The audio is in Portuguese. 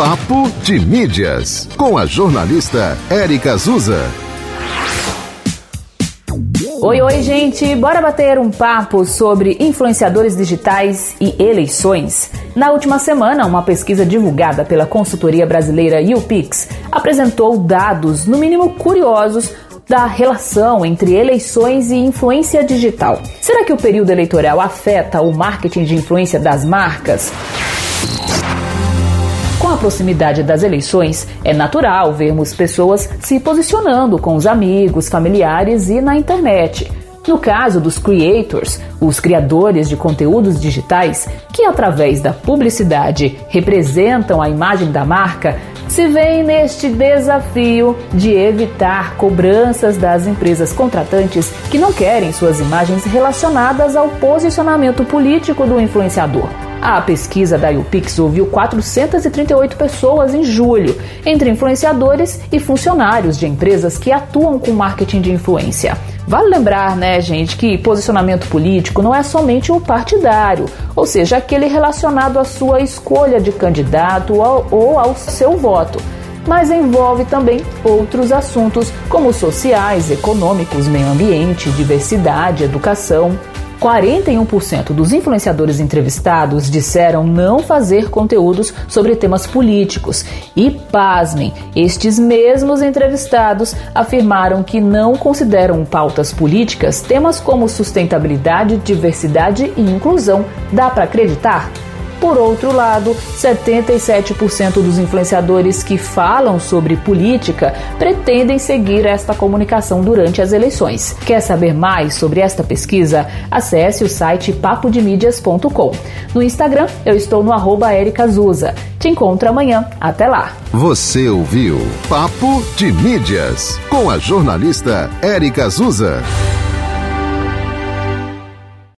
Papo de Mídias, com a jornalista Érica Azusa. Oi, oi, gente! Bora bater um papo sobre influenciadores digitais e eleições. Na última semana, uma pesquisa divulgada pela consultoria brasileira YouPix apresentou dados, no mínimo curiosos, da relação entre eleições e influência digital. Será que o período eleitoral afeta o marketing de influência das marcas? Com a proximidade das eleições, é natural vermos pessoas se posicionando com os amigos, familiares e na internet. No caso dos creators, os criadores de conteúdos digitais, que através da publicidade representam a imagem da marca, se veem neste desafio de evitar cobranças das empresas contratantes que não querem suas imagens relacionadas ao posicionamento político do influenciador. A pesquisa da UPix ouviu 438 pessoas em julho, entre influenciadores e funcionários de empresas que atuam com marketing de influência. Vale lembrar, né, gente, que posicionamento político não é somente o partidário, ou seja, aquele relacionado à sua escolha de candidato ou ao seu voto mas envolve também outros assuntos como sociais, econômicos, meio ambiente, diversidade, educação. 41% dos influenciadores entrevistados disseram não fazer conteúdos sobre temas políticos. E, pasmem, estes mesmos entrevistados afirmaram que não consideram pautas políticas temas como sustentabilidade, diversidade e inclusão. Dá para acreditar? Por outro lado, 77% dos influenciadores que falam sobre política pretendem seguir esta comunicação durante as eleições. Quer saber mais sobre esta pesquisa? Acesse o site papodemídias.com. No Instagram, eu estou no arroba Azusa. Te encontro amanhã. Até lá. Você ouviu Papo de Mídias com a jornalista Érica Azusa.